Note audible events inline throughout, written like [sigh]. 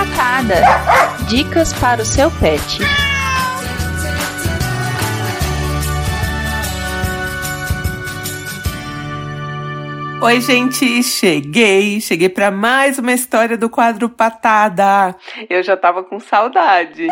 Patada. Dicas para o seu pet. Oi, gente, cheguei, cheguei para mais uma história do quadro Patada. Eu já tava com saudade.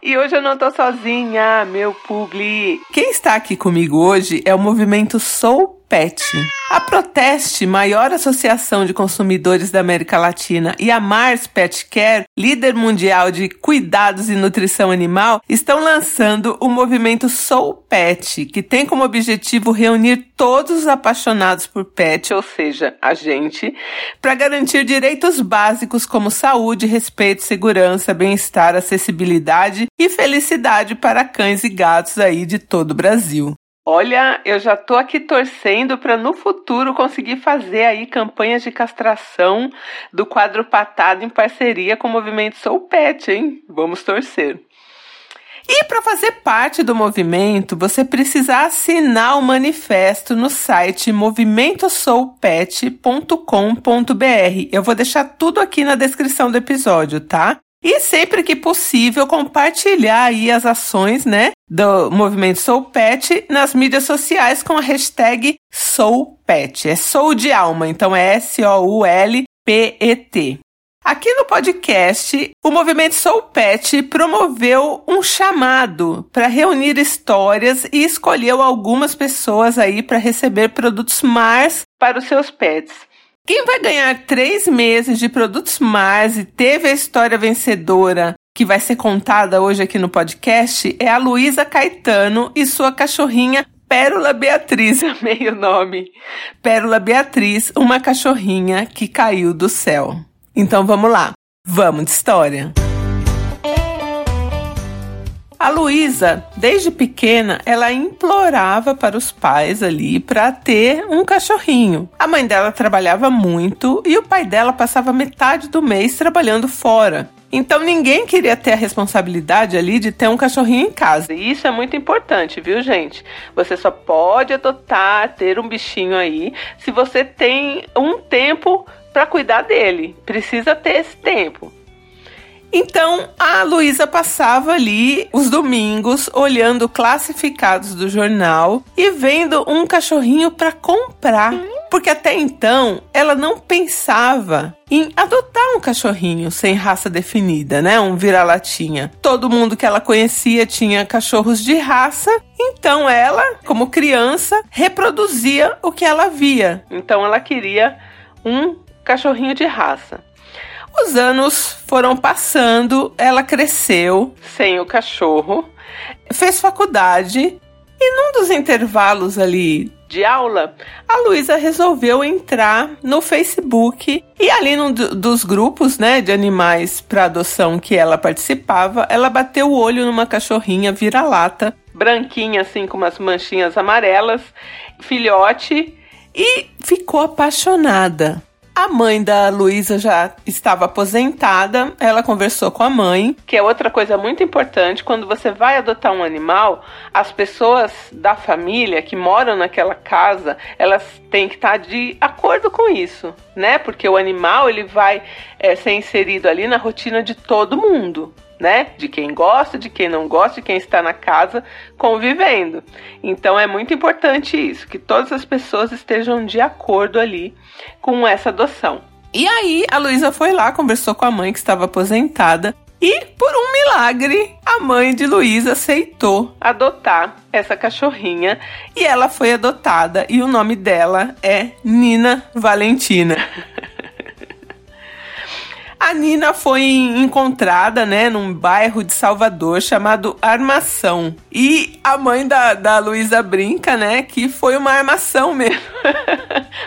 E hoje eu não tô sozinha, meu publi. Quem está aqui comigo hoje é o movimento Sou Pet. A Proteste, maior associação de consumidores da América Latina, e a Mars Pet Care, líder mundial de cuidados e nutrição animal, estão lançando o movimento Sou Pet, que tem como objetivo reunir todos os apaixonados por pet, ou seja, a gente, para garantir direitos básicos como saúde, respeito, segurança, bem-estar, acessibilidade e felicidade para cães e gatos aí de todo o Brasil. Olha, eu já tô aqui torcendo para no futuro conseguir fazer aí campanhas de castração do quadro patado em parceria com o movimento Sou Pet, hein? Vamos torcer. E para fazer parte do movimento, você precisa assinar o manifesto no site movimentosoulpet.com.br. Eu vou deixar tudo aqui na descrição do episódio, tá? E sempre que possível, compartilhar aí as ações, né, do movimento Soul Pet nas mídias sociais com a hashtag Soul Pet. É Soul de alma, então é S-O-U-L-P-E-T. Aqui no podcast, o movimento Soul Pet promoveu um chamado para reunir histórias e escolheu algumas pessoas aí para receber produtos Mars para os seus pets. Quem vai ganhar três meses de produtos Mars e teve a história vencedora que vai ser contada hoje aqui no podcast é a Luísa Caetano e sua cachorrinha Pérola Beatriz, [laughs] meio nome. Pérola Beatriz, uma cachorrinha que caiu do céu. Então vamos lá, vamos de história. A Luísa, desde pequena, ela implorava para os pais ali para ter um cachorrinho. A mãe dela trabalhava muito e o pai dela passava metade do mês trabalhando fora. Então ninguém queria ter a responsabilidade ali de ter um cachorrinho em casa. E isso é muito importante, viu, gente? Você só pode adotar, ter um bichinho aí, se você tem um tempo para cuidar dele. Precisa ter esse tempo. Então a Luísa passava ali os domingos olhando classificados do jornal e vendo um cachorrinho para comprar. Porque até então ela não pensava em adotar um cachorrinho sem raça definida, né? Um vira-latinha. Todo mundo que ela conhecia tinha cachorros de raça, então ela, como criança, reproduzia o que ela via. Então ela queria um cachorrinho de raça. Os anos foram passando, ela cresceu sem o cachorro, fez faculdade. E num dos intervalos ali de aula, a Luísa resolveu entrar no Facebook. E ali num dos grupos, né, de animais para adoção que ela participava, ela bateu o olho numa cachorrinha vira-lata, branquinha assim com umas manchinhas amarelas, filhote e ficou apaixonada. A mãe da Luísa já estava aposentada, ela conversou com a mãe, que é outra coisa muito importante, quando você vai adotar um animal, as pessoas da família que moram naquela casa, elas têm que estar de acordo com isso, né? Porque o animal ele vai é, ser inserido ali na rotina de todo mundo né? De quem gosta, de quem não gosta, de quem está na casa convivendo. Então é muito importante isso, que todas as pessoas estejam de acordo ali com essa adoção. E aí a Luísa foi lá, conversou com a mãe que estava aposentada e, por um milagre, a mãe de Luísa aceitou adotar essa cachorrinha e ela foi adotada e o nome dela é Nina Valentina. [laughs] A Nina foi encontrada, né, num bairro de Salvador chamado Armação. E a mãe da, da Luísa brinca, né, que foi uma armação [laughs] mesmo.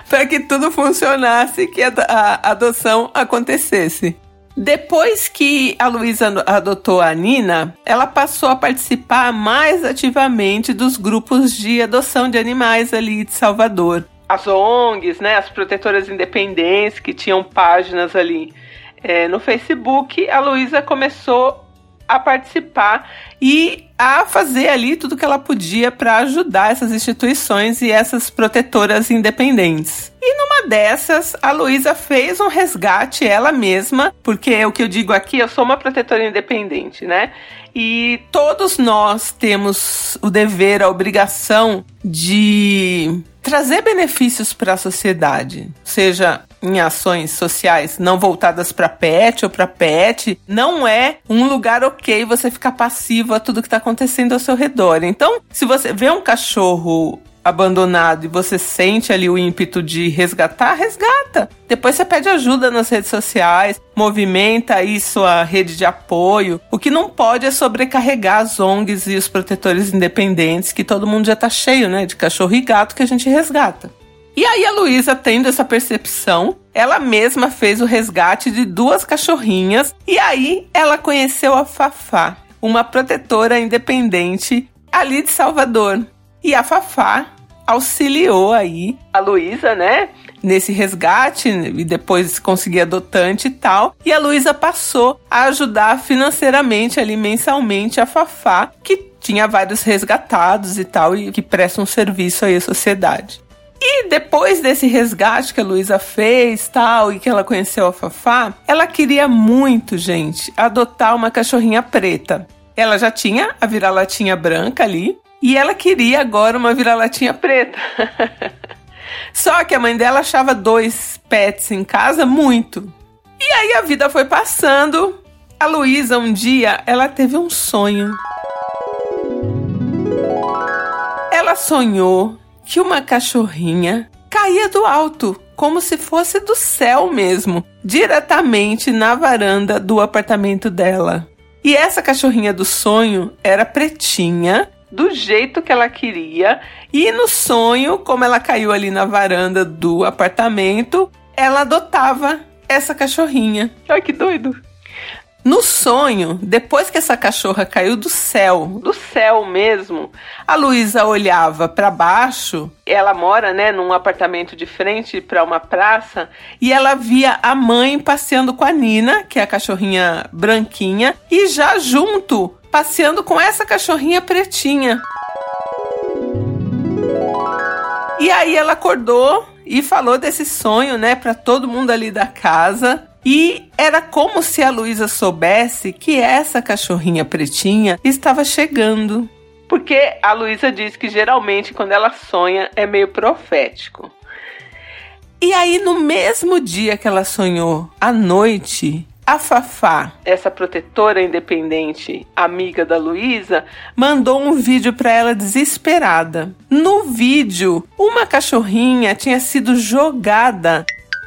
para que tudo funcionasse, que a, a adoção acontecesse. Depois que a Luísa adotou a Nina, ela passou a participar mais ativamente dos grupos de adoção de animais ali de Salvador. As ONGs, né, as protetoras independentes que tinham páginas ali é, no Facebook, a Luísa começou a participar e a fazer ali tudo que ela podia para ajudar essas instituições e essas protetoras independentes. E numa dessas, a Luísa fez um resgate ela mesma, porque o que eu digo aqui, eu sou uma protetora independente, né? E todos nós temos o dever, a obrigação de trazer benefícios para a sociedade, seja em ações sociais não voltadas para pet ou para pet, não é um lugar ok você ficar passivo a tudo que está acontecendo ao seu redor. Então, se você vê um cachorro abandonado e você sente ali o ímpeto de resgatar, resgata. Depois você pede ajuda nas redes sociais, movimenta aí sua rede de apoio. O que não pode é sobrecarregar as ONGs e os protetores independentes, que todo mundo já tá cheio, né, de cachorro e gato que a gente resgata. E aí a Luísa, tendo essa percepção, ela mesma fez o resgate de duas cachorrinhas e aí ela conheceu a Fafá, uma protetora independente ali de Salvador. E a Fafá auxiliou aí a Luísa, né? Nesse resgate e depois conseguir adotante e tal. E a Luísa passou a ajudar financeiramente ali mensalmente a Fafá, que tinha vários resgatados e tal, e que presta um serviço aí à sociedade. E depois desse resgate que a Luísa fez, tal, e que ela conheceu a Fafá, ela queria muito, gente, adotar uma cachorrinha preta. Ela já tinha a vira-latinha branca ali, e ela queria agora uma vira-latinha preta. [laughs] Só que a mãe dela achava dois pets em casa muito. E aí a vida foi passando. A Luísa, um dia, ela teve um sonho. Ela sonhou que uma cachorrinha caía do alto, como se fosse do céu mesmo, diretamente na varanda do apartamento dela. E essa cachorrinha do sonho era pretinha, do jeito que ela queria, e no sonho, como ela caiu ali na varanda do apartamento, ela adotava essa cachorrinha. Ai que doido! No sonho, depois que essa cachorra caiu do céu, do céu mesmo, a Luísa olhava para baixo. Ela mora, né, num apartamento de frente para uma praça e ela via a mãe passeando com a Nina, que é a cachorrinha branquinha, e já junto passeando com essa cachorrinha pretinha. E aí ela acordou e falou desse sonho, né, para todo mundo ali da casa. E era como se a Luísa soubesse que essa cachorrinha pretinha estava chegando. Porque a Luísa diz que geralmente quando ela sonha é meio profético. E aí, no mesmo dia que ela sonhou, à noite, a Fafá, essa protetora independente, amiga da Luísa, mandou um vídeo para ela desesperada. No vídeo, uma cachorrinha tinha sido jogada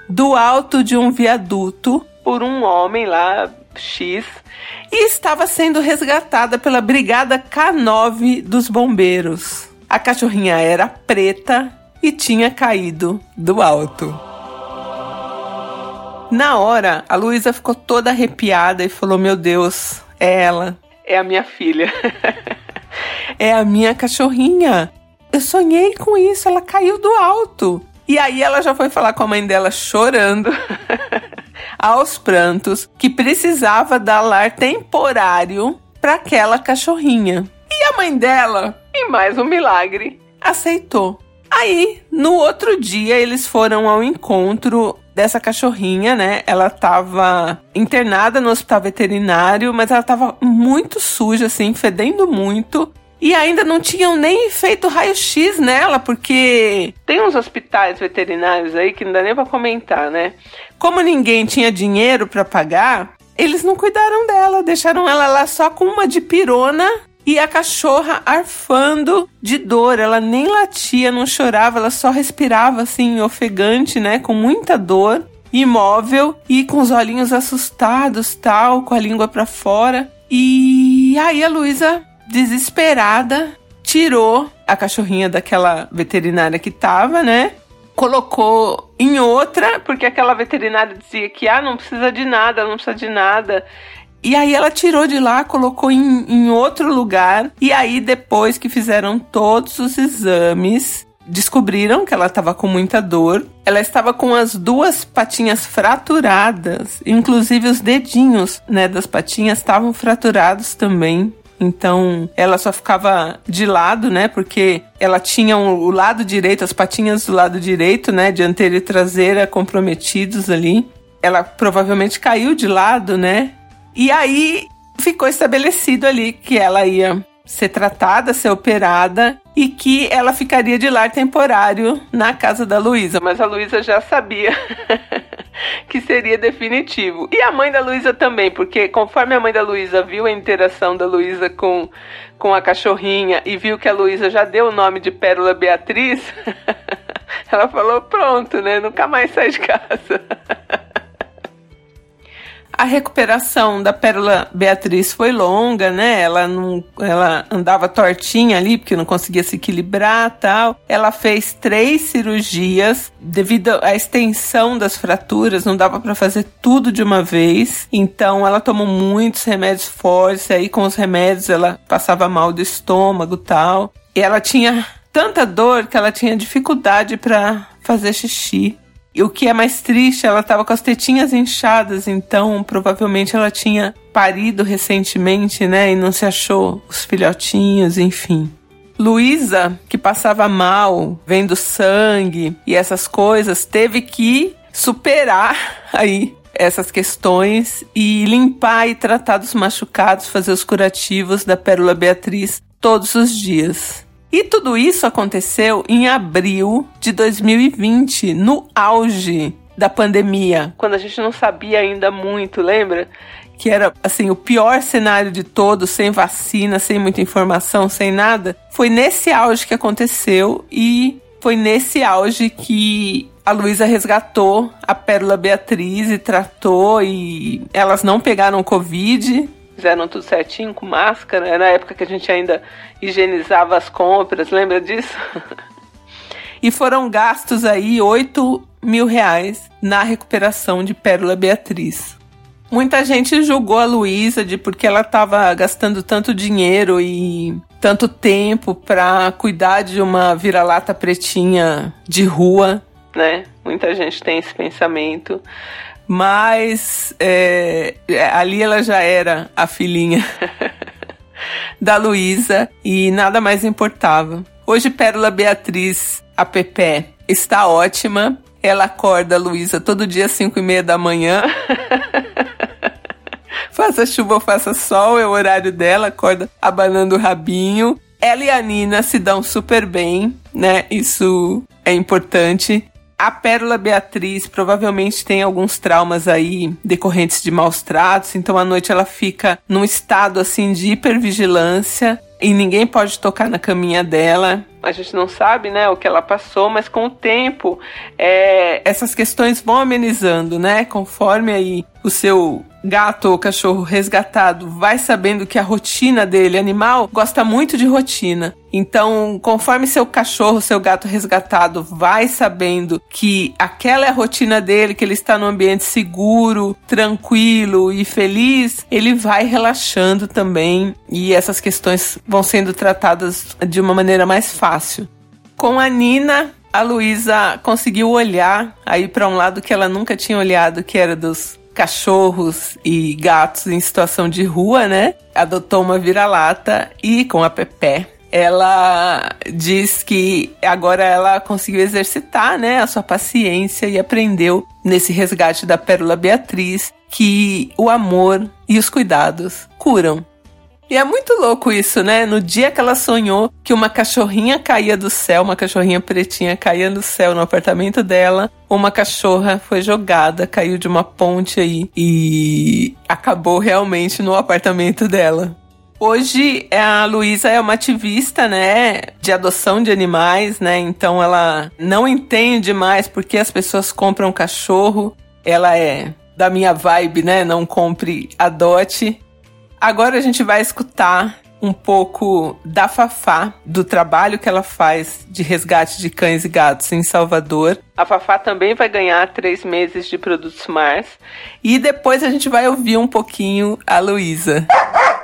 do alto de um viaduto por um homem lá, X, e estava sendo resgatada pela Brigada K9 dos Bombeiros. A cachorrinha era preta e tinha caído do alto. Na hora, a Luísa ficou toda arrepiada e falou: Meu Deus, é ela, é a minha filha, [laughs] é a minha cachorrinha. Eu sonhei com isso, ela caiu do alto. E aí ela já foi falar com a mãe dela chorando, [laughs] aos prantos, que precisava dar lar temporário para aquela cachorrinha. E a mãe dela, em mais um milagre, aceitou. Aí, no outro dia, eles foram ao encontro dessa cachorrinha, né? Ela tava internada no hospital veterinário, mas ela tava muito suja, assim, fedendo muito. E ainda não tinham nem feito raio-x nela, porque tem uns hospitais veterinários aí que não dá nem pra comentar, né? Como ninguém tinha dinheiro para pagar, eles não cuidaram dela, deixaram ela lá só com uma de pirona e a cachorra arfando de dor. Ela nem latia, não chorava, ela só respirava assim, ofegante, né? Com muita dor, imóvel e com os olhinhos assustados, tal, com a língua para fora. E aí a Luísa desesperada, tirou a cachorrinha daquela veterinária que tava, né? Colocou em outra, porque aquela veterinária dizia que ah, não precisa de nada, não precisa de nada. E aí ela tirou de lá, colocou em, em outro lugar. E aí, depois que fizeram todos os exames, descobriram que ela estava com muita dor. Ela estava com as duas patinhas fraturadas, inclusive os dedinhos, né, das patinhas estavam fraturados também. Então ela só ficava de lado, né? Porque ela tinha o lado direito, as patinhas do lado direito, né? Dianteira e traseira comprometidos ali. Ela provavelmente caiu de lado, né? E aí ficou estabelecido ali que ela ia ser tratada, ser operada e que ela ficaria de lar temporário na casa da Luísa. Mas a Luísa já sabia [laughs] que seria definitivo. E a mãe da Luísa também, porque conforme a mãe da Luísa viu a interação da Luísa com, com a cachorrinha e viu que a Luísa já deu o nome de Pérola Beatriz, [laughs] ela falou: pronto, né? Nunca mais sai de casa. [laughs] A recuperação da Pérola Beatriz foi longa, né? Ela não, ela andava tortinha ali porque não conseguia se equilibrar, tal. Ela fez três cirurgias devido à extensão das fraturas, não dava para fazer tudo de uma vez. Então ela tomou muitos remédios fortes, aí com os remédios ela passava mal do estômago, tal. E ela tinha tanta dor que ela tinha dificuldade para fazer xixi. E o que é mais triste, ela estava com as tetinhas inchadas, então provavelmente ela tinha parido recentemente, né? E não se achou os filhotinhos, enfim. Luísa, que passava mal, vendo sangue e essas coisas, teve que superar [laughs] aí essas questões e limpar e tratar dos machucados, fazer os curativos da Pérola Beatriz todos os dias. E tudo isso aconteceu em abril de 2020, no auge da pandemia, quando a gente não sabia ainda muito, lembra? Que era assim o pior cenário de todos, sem vacina, sem muita informação, sem nada. Foi nesse auge que aconteceu e foi nesse auge que a Luísa resgatou a Pérola Beatriz e tratou e elas não pegaram Covid, fizeram tudo certinho com máscara. Era na época que a gente ainda higienizava as compras, lembra disso? [laughs] e foram gastos aí 8 mil reais na recuperação de Pérola Beatriz. Muita gente julgou a Luísa de porque ela estava gastando tanto dinheiro e tanto tempo para cuidar de uma vira-lata pretinha de rua, né? Muita gente tem esse pensamento. Mas é, ali ela já era a filhinha [laughs] da Luísa e nada mais importava. Hoje Pérola Beatriz, a Pepe, está ótima. Ela acorda a Luísa todo dia às 5 e meia da manhã. [laughs] faça chuva ou faça sol, é o horário dela, acorda abanando o rabinho. Ela e a Nina se dão super bem, né? Isso é importante. A Pérola Beatriz provavelmente tem alguns traumas aí decorrentes de maus tratos, então à noite ela fica num estado assim de hipervigilância e ninguém pode tocar na caminha dela. A gente não sabe, né, o que ela passou, mas com o tempo é, essas questões vão amenizando, né, conforme aí o seu gato ou cachorro resgatado vai sabendo que a rotina dele, animal, gosta muito de rotina. Então, conforme seu cachorro, seu gato resgatado vai sabendo que aquela é a rotina dele, que ele está num ambiente seguro, tranquilo e feliz, ele vai relaxando também e essas questões vão sendo tratadas de uma maneira mais fácil. Com a Nina, a Luísa conseguiu olhar aí para um lado que ela nunca tinha olhado, que era dos cachorros e gatos em situação de rua, né? Adotou uma vira-lata e com a Pepe ela diz que agora ela conseguiu exercitar, né, a sua paciência e aprendeu nesse resgate da Pérola Beatriz que o amor e os cuidados curam. E é muito louco isso, né? No dia que ela sonhou que uma cachorrinha caía do céu, uma cachorrinha pretinha caía do céu no apartamento dela, uma cachorra foi jogada, caiu de uma ponte aí e acabou realmente no apartamento dela. Hoje a Luísa é uma ativista, né, de adoção de animais, né? Então ela não entende mais porque as pessoas compram cachorro. Ela é da minha vibe, né? Não compre, adote. Agora a gente vai escutar um pouco da Fafá, do trabalho que ela faz de resgate de cães e gatos em Salvador. A Fafá também vai ganhar três meses de produtos Mars. E depois a gente vai ouvir um pouquinho a Luísa.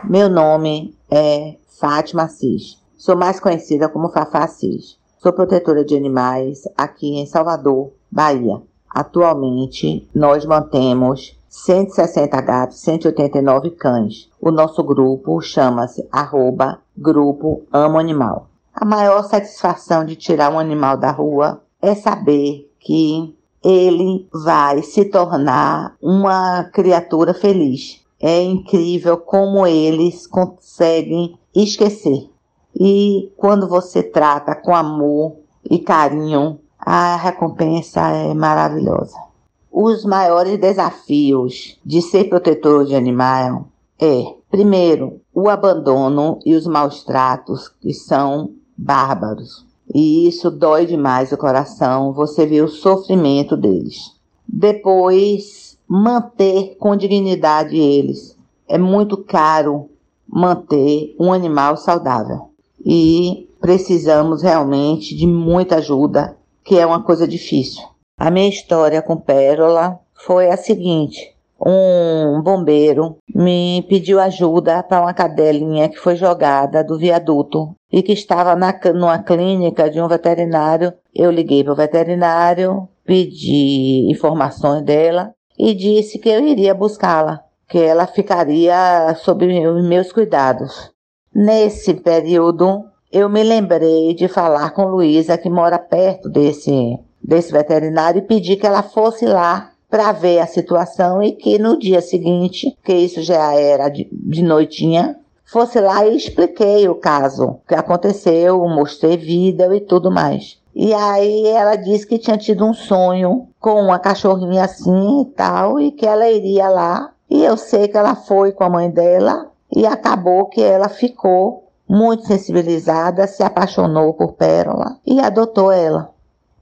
Meu nome é Fátima Assis. Sou mais conhecida como Fafá Assis. sou protetora de animais aqui em Salvador, Bahia. Atualmente, nós mantemos 160 gatos, 189 cães. O nosso grupo chama-se arroba Grupo Amo Animal. A maior satisfação de tirar um animal da rua é saber que ele vai se tornar uma criatura feliz. É incrível como eles conseguem esquecer. E quando você trata com amor e carinho, a recompensa é maravilhosa. Os maiores desafios de ser protetor de animal é, primeiro, o abandono e os maus tratos que são bárbaros. E isso dói demais o coração, você vê o sofrimento deles. Depois, manter com dignidade eles. É muito caro manter um animal saudável. E precisamos realmente de muita ajuda, que é uma coisa difícil. A minha história com Pérola foi a seguinte: um bombeiro me pediu ajuda para uma cadelinha que foi jogada do viaduto e que estava na, numa clínica de um veterinário. Eu liguei para o veterinário, pedi informações dela e disse que eu iria buscá-la, que ela ficaria sob os meus cuidados. Nesse período, eu me lembrei de falar com Luísa, que mora perto desse, desse veterinário, e pedi que ela fosse lá para ver a situação e que no dia seguinte, que isso já era de, de noitinha, fosse lá e expliquei o caso, que aconteceu, mostrei vídeo e tudo mais. E aí ela disse que tinha tido um sonho com uma cachorrinha assim e tal, e que ela iria lá. E eu sei que ela foi com a mãe dela e acabou que ela ficou muito sensibilizada, se apaixonou por Pérola e adotou ela.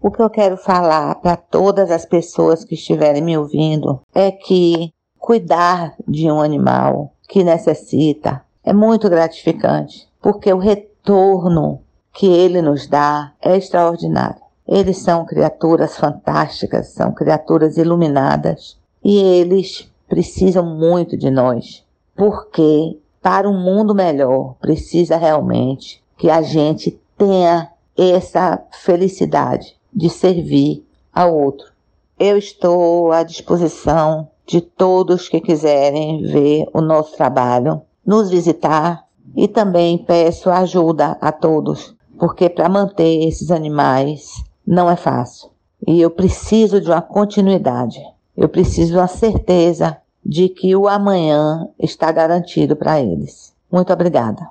O que eu quero falar para todas as pessoas que estiverem me ouvindo é que cuidar de um animal que necessita é muito gratificante, porque o retorno que ele nos dá é extraordinário. Eles são criaturas fantásticas, são criaturas iluminadas e eles precisam muito de nós, porque para um mundo melhor precisa realmente que a gente tenha essa felicidade de servir ao outro. Eu estou à disposição de todos que quiserem ver o nosso trabalho, nos visitar e também peço ajuda a todos, porque para manter esses animais não é fácil. E eu preciso de uma continuidade. Eu preciso de uma certeza de que o amanhã está garantido para eles. Muito obrigada.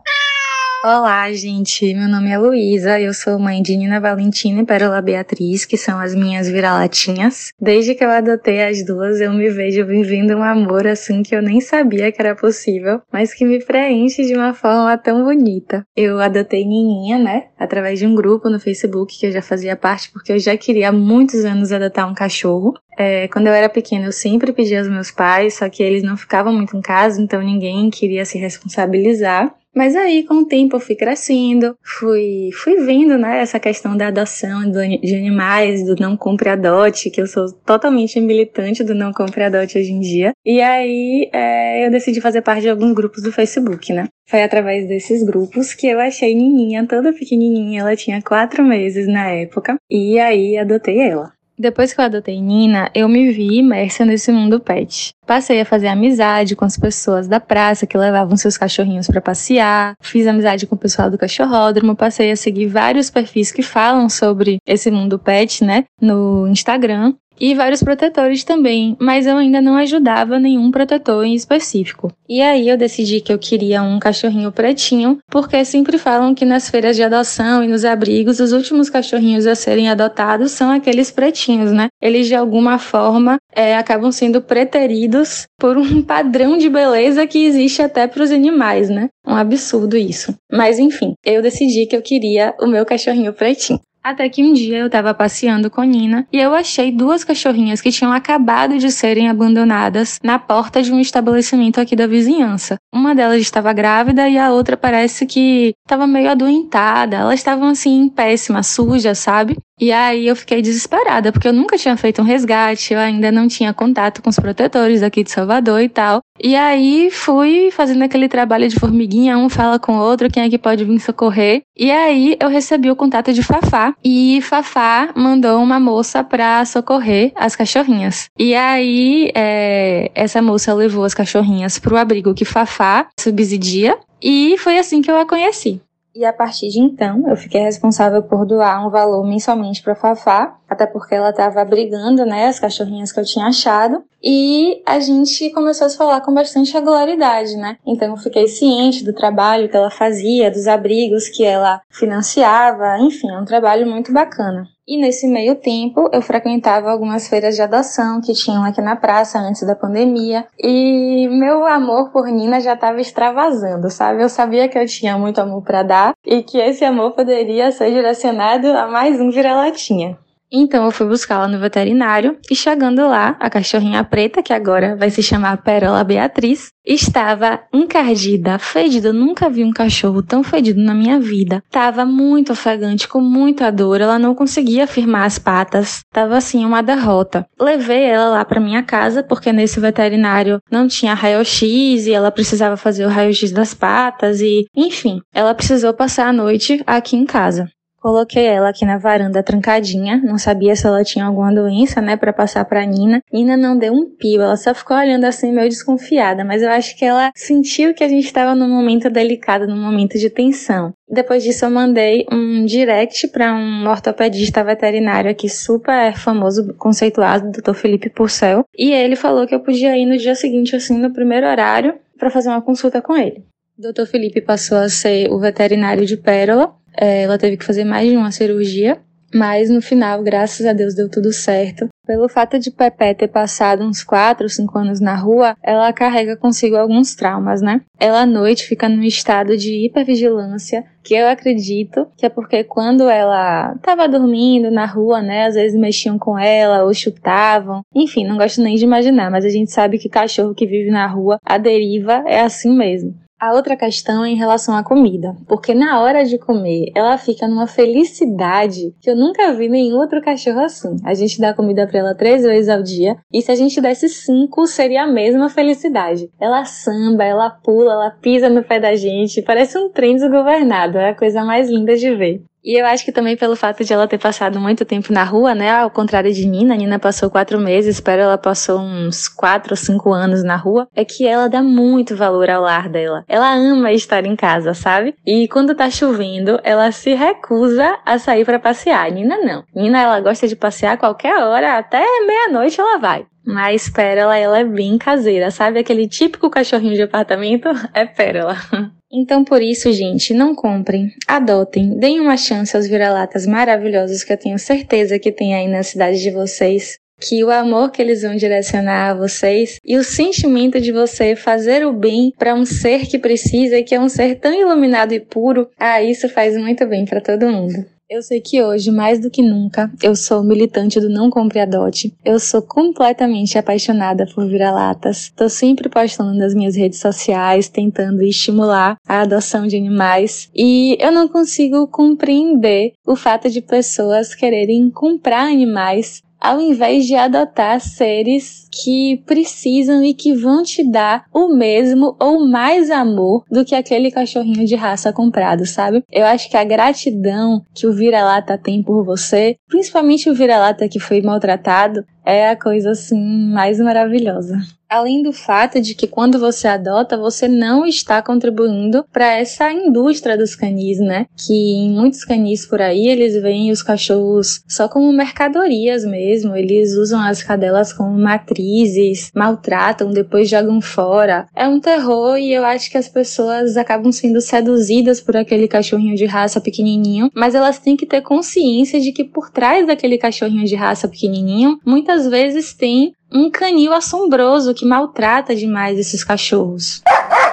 Olá, gente. Meu nome é Luísa. Eu sou mãe de Nina Valentina e Pérola Beatriz, que são as minhas vira-latinhas. Desde que eu adotei as duas, eu me vejo vivendo um amor assim que eu nem sabia que era possível, mas que me preenche de uma forma tão bonita. Eu adotei Nininha, né? Através de um grupo no Facebook que eu já fazia parte, porque eu já queria há muitos anos adotar um cachorro. É, quando eu era pequena, eu sempre pedia aos meus pais, só que eles não ficavam muito em casa, então ninguém queria se responsabilizar. Mas aí, com o tempo, eu fui crescendo, fui, fui vendo, né, essa questão da adoção de animais, do não compre adote, que eu sou totalmente militante do não compre adote hoje em dia. E aí, é, eu decidi fazer parte de alguns grupos do Facebook, né? Foi através desses grupos que eu achei Nininha toda pequenininha, ela tinha quatro meses na época, e aí adotei ela. Depois que eu adotei Nina, eu me vi imersa nesse mundo pet. Passei a fazer amizade com as pessoas da praça que levavam seus cachorrinhos para passear. Fiz amizade com o pessoal do cachorródromo. Passei a seguir vários perfis que falam sobre esse mundo pet, né, no Instagram e vários protetores também, mas eu ainda não ajudava nenhum protetor em específico. E aí eu decidi que eu queria um cachorrinho pretinho, porque sempre falam que nas feiras de adoção e nos abrigos, os últimos cachorrinhos a serem adotados são aqueles pretinhos, né? Eles de alguma forma é, acabam sendo preteridos por um [laughs] padrão de beleza que existe até para os animais, né? Um absurdo isso. Mas enfim, eu decidi que eu queria o meu cachorrinho pretinho. Até que um dia eu estava passeando com Nina e eu achei duas cachorrinhas que tinham acabado de serem abandonadas na porta de um estabelecimento aqui da vizinhança. Uma delas estava grávida e a outra parece que estava meio adoentada. Elas estavam assim péssimas, sujas, sabe? E aí eu fiquei desesperada, porque eu nunca tinha feito um resgate, eu ainda não tinha contato com os protetores aqui de Salvador e tal. E aí fui fazendo aquele trabalho de formiguinha, um fala com o outro, quem é que pode vir socorrer. E aí eu recebi o contato de Fafá. E Fafá mandou uma moça pra socorrer as cachorrinhas. E aí é, essa moça levou as cachorrinhas pro abrigo que Fafá subsidia. E foi assim que eu a conheci. E a partir de então, eu fiquei responsável por doar um valor mensalmente para Fafá, até porque ela estava brigando, né, as cachorrinhas que eu tinha achado. E a gente começou a se falar com bastante regularidade, né? Então eu fiquei ciente do trabalho que ela fazia, dos abrigos que ela financiava, enfim, é um trabalho muito bacana. E nesse meio tempo, eu frequentava algumas feiras de adoção que tinham aqui na praça antes da pandemia. E meu amor por Nina já estava extravasando, sabe? Eu sabia que eu tinha muito amor para dar e que esse amor poderia ser direcionado a mais um vira-latinha. Então eu fui buscá-la no veterinário e chegando lá, a cachorrinha preta, que agora vai se chamar Pérola Beatriz, estava encardida, fedida. Eu nunca vi um cachorro tão fedido na minha vida. Tava muito ofegante, com muita dor. Ela não conseguia firmar as patas. Tava assim uma derrota. Levei ela lá para minha casa porque nesse veterinário não tinha raio-x e ela precisava fazer o raio-x das patas e, enfim, ela precisou passar a noite aqui em casa. Coloquei ela aqui na varanda trancadinha, não sabia se ela tinha alguma doença, né, para passar para Nina. Nina não deu um pio, ela só ficou olhando assim meio desconfiada, mas eu acho que ela sentiu que a gente estava num momento delicado, num momento de tensão. Depois disso eu mandei um direct para um ortopedista veterinário aqui super famoso, conceituado, Dr. Felipe Purcell, e ele falou que eu podia ir no dia seguinte assim, no primeiro horário, para fazer uma consulta com ele. Dr. Felipe passou a ser o veterinário de Pérola ela teve que fazer mais de uma cirurgia, mas no final, graças a Deus, deu tudo certo. Pelo fato de Pepe ter passado uns 4 ou 5 anos na rua, ela carrega consigo alguns traumas, né? Ela à noite fica num estado de hipervigilância, que eu acredito que é porque quando ela estava dormindo na rua, né, às vezes mexiam com ela ou chutavam. Enfim, não gosto nem de imaginar, mas a gente sabe que cachorro que vive na rua, a deriva é assim mesmo. A outra questão é em relação à comida, porque na hora de comer ela fica numa felicidade que eu nunca vi nenhum outro cachorro assim. A gente dá comida para ela três vezes ao dia e se a gente desse cinco seria a mesma felicidade. Ela samba, ela pula, ela pisa no pé da gente, parece um trem desgovernado, é a coisa mais linda de ver. E eu acho que também pelo fato de ela ter passado muito tempo na rua, né? Ao contrário de Nina, Nina passou quatro meses, espero ela passou uns quatro ou cinco anos na rua, é que ela dá muito valor ao lar dela. Ela ama estar em casa, sabe? E quando tá chovendo, ela se recusa a sair para passear. Nina não. Nina, ela gosta de passear qualquer hora, até meia-noite ela vai. Mas Pérola, ela é bem caseira, sabe? Aquele típico cachorrinho de apartamento [laughs] é Pérola. [laughs] Então, por isso, gente, não comprem, adotem, deem uma chance aos vira-latas maravilhosos que eu tenho certeza que tem aí na cidade de vocês. Que o amor que eles vão direcionar a vocês e o sentimento de você fazer o bem para um ser que precisa e que é um ser tão iluminado e puro, ah, isso faz muito bem para todo mundo. Eu sei que hoje, mais do que nunca, eu sou militante do Não Compre Adote. Eu sou completamente apaixonada por vira-latas. Tô sempre postando nas minhas redes sociais, tentando estimular a adoção de animais. E eu não consigo compreender o fato de pessoas quererem comprar animais ao invés de adotar seres que precisam e que vão te dar o mesmo ou mais amor do que aquele cachorrinho de raça comprado, sabe? Eu acho que a gratidão que o vira-lata tem por você, principalmente o vira-lata que foi maltratado, é a coisa assim mais maravilhosa. Além do fato de que quando você adota, você não está contribuindo para essa indústria dos canis, né? Que em muitos canis por aí eles veem os cachorros só como mercadorias mesmo, eles usam as cadelas como matrizes, maltratam, depois jogam fora. É um terror e eu acho que as pessoas acabam sendo seduzidas por aquele cachorrinho de raça pequenininho, mas elas têm que ter consciência de que por trás daquele cachorrinho de raça pequenininho, muitas vezes tem um canil assombroso que maltrata demais esses cachorros.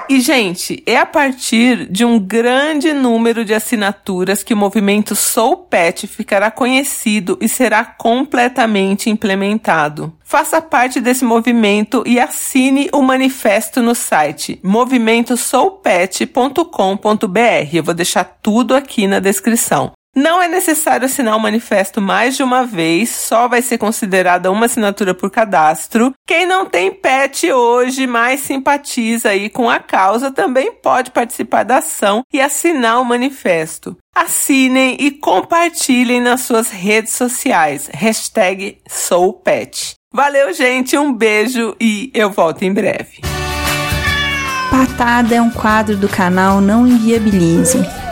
E, gente, é a partir de um grande número de assinaturas que o movimento Sou Pet ficará conhecido e será completamente implementado. Faça parte desse movimento e assine o manifesto no site movimentosoupet.com.br. Eu vou deixar tudo aqui na descrição. Não é necessário assinar o manifesto mais de uma vez, só vai ser considerada uma assinatura por cadastro. Quem não tem pet hoje, mas simpatiza aí com a causa, também pode participar da ação e assinar o manifesto. Assinem e compartilhem nas suas redes sociais. Hashtag SouPet. Valeu, gente, um beijo e eu volto em breve. Patada é um quadro do canal Não Inviabilize